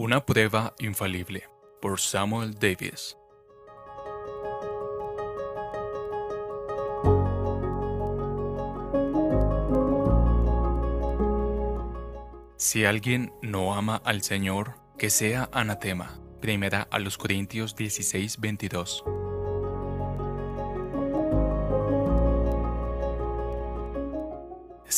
Una prueba infalible por Samuel Davis. Si alguien no ama al Señor, que sea anatema. Primera a los Corintios 16, 22.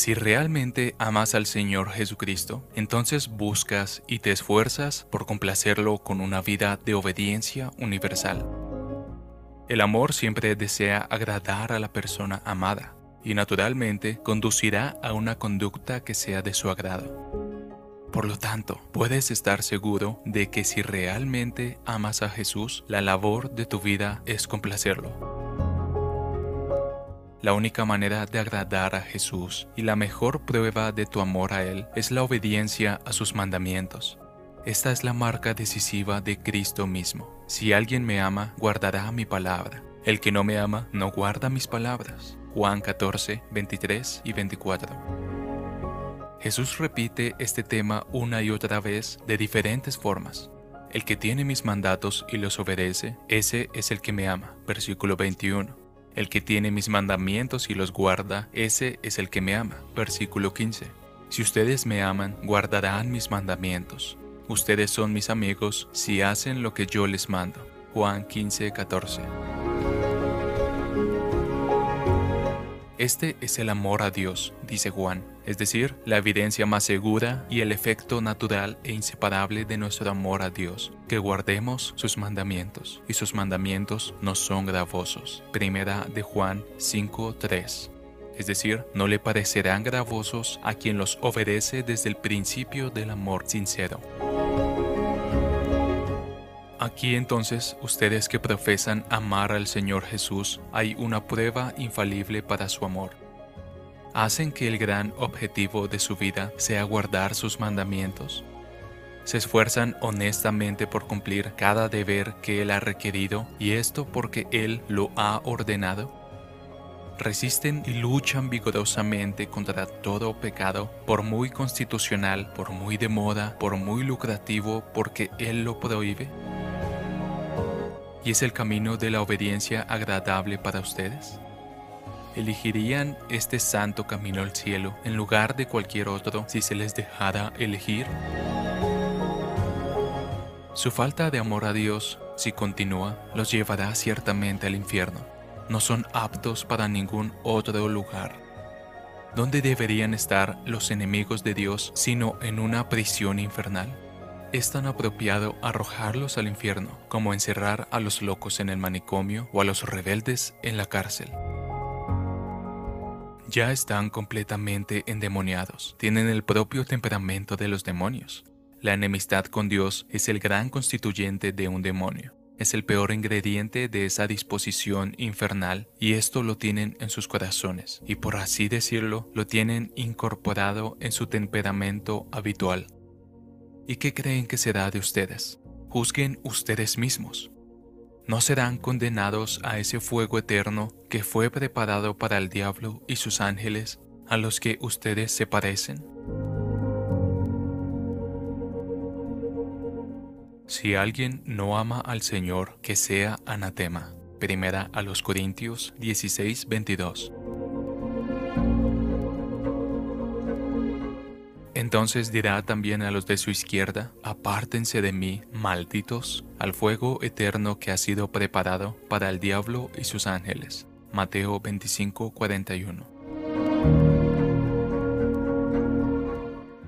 Si realmente amas al Señor Jesucristo, entonces buscas y te esfuerzas por complacerlo con una vida de obediencia universal. El amor siempre desea agradar a la persona amada y naturalmente conducirá a una conducta que sea de su agrado. Por lo tanto, puedes estar seguro de que si realmente amas a Jesús, la labor de tu vida es complacerlo. La única manera de agradar a Jesús y la mejor prueba de tu amor a Él es la obediencia a sus mandamientos. Esta es la marca decisiva de Cristo mismo. Si alguien me ama, guardará mi palabra. El que no me ama, no guarda mis palabras. Juan 14, 23 y 24. Jesús repite este tema una y otra vez de diferentes formas. El que tiene mis mandatos y los obedece, ese es el que me ama. Versículo 21. El que tiene mis mandamientos y los guarda, ese es el que me ama. Versículo 15. Si ustedes me aman, guardarán mis mandamientos. Ustedes son mis amigos si hacen lo que yo les mando. Juan 15, 14. Este es el amor a Dios, dice Juan, es decir, la evidencia más segura y el efecto natural e inseparable de nuestro amor a Dios, que guardemos sus mandamientos, y sus mandamientos no son gravosos. Primera de Juan 5:3. Es decir, no le parecerán gravosos a quien los obedece desde el principio del amor sincero. Aquí entonces, ustedes que profesan amar al Señor Jesús, hay una prueba infalible para su amor. Hacen que el gran objetivo de su vida sea guardar sus mandamientos. Se esfuerzan honestamente por cumplir cada deber que Él ha requerido y esto porque Él lo ha ordenado. Resisten y luchan vigorosamente contra todo pecado, por muy constitucional, por muy de moda, por muy lucrativo, porque Él lo prohíbe y es el camino de la obediencia agradable para ustedes? ¿Elegirían este santo camino al cielo en lugar de cualquier otro si se les dejara elegir? Su falta de amor a Dios, si continúa, los llevará ciertamente al infierno. No son aptos para ningún otro lugar. ¿Dónde deberían estar los enemigos de Dios sino en una prisión infernal? Es tan apropiado arrojarlos al infierno como encerrar a los locos en el manicomio o a los rebeldes en la cárcel. Ya están completamente endemoniados, tienen el propio temperamento de los demonios. La enemistad con Dios es el gran constituyente de un demonio. Es el peor ingrediente de esa disposición infernal y esto lo tienen en sus corazones y por así decirlo lo tienen incorporado en su temperamento habitual. ¿Y qué creen que será de ustedes? Juzguen ustedes mismos. ¿No serán condenados a ese fuego eterno que fue preparado para el diablo y sus ángeles a los que ustedes se parecen? Si alguien no ama al Señor, que sea anatema. Primera a los Corintios 16, 22. Entonces dirá también a los de su izquierda, apártense de mí, malditos, al fuego eterno que ha sido preparado para el diablo y sus ángeles. Mateo 25, 41.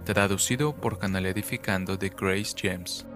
Traducido por Canal Edificando de Grace James.